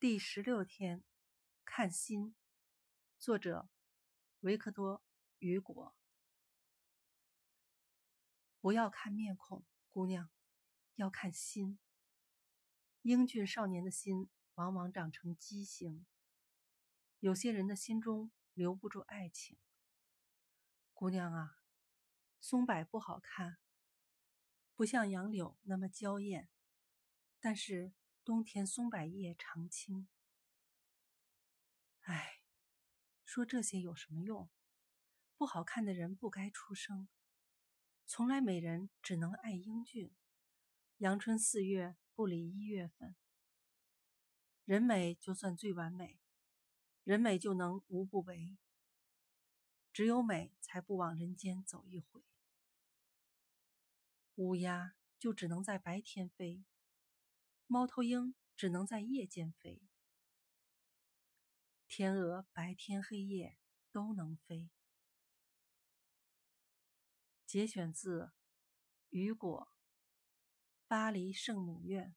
第十六天，看心。作者：维克多·雨果。不要看面孔，姑娘，要看心。英俊少年的心往往长成畸形。有些人的心中留不住爱情。姑娘啊，松柏不好看，不像杨柳那么娇艳，但是。冬天松柏叶常青。唉，说这些有什么用？不好看的人不该出生。从来美人只能爱英俊。阳春四月不离一月份。人美就算最完美，人美就能无不为。只有美才不往人间走一回。乌鸦就只能在白天飞。猫头鹰只能在夜间飞，天鹅白天黑夜都能飞。节选自《雨果·巴黎圣母院》。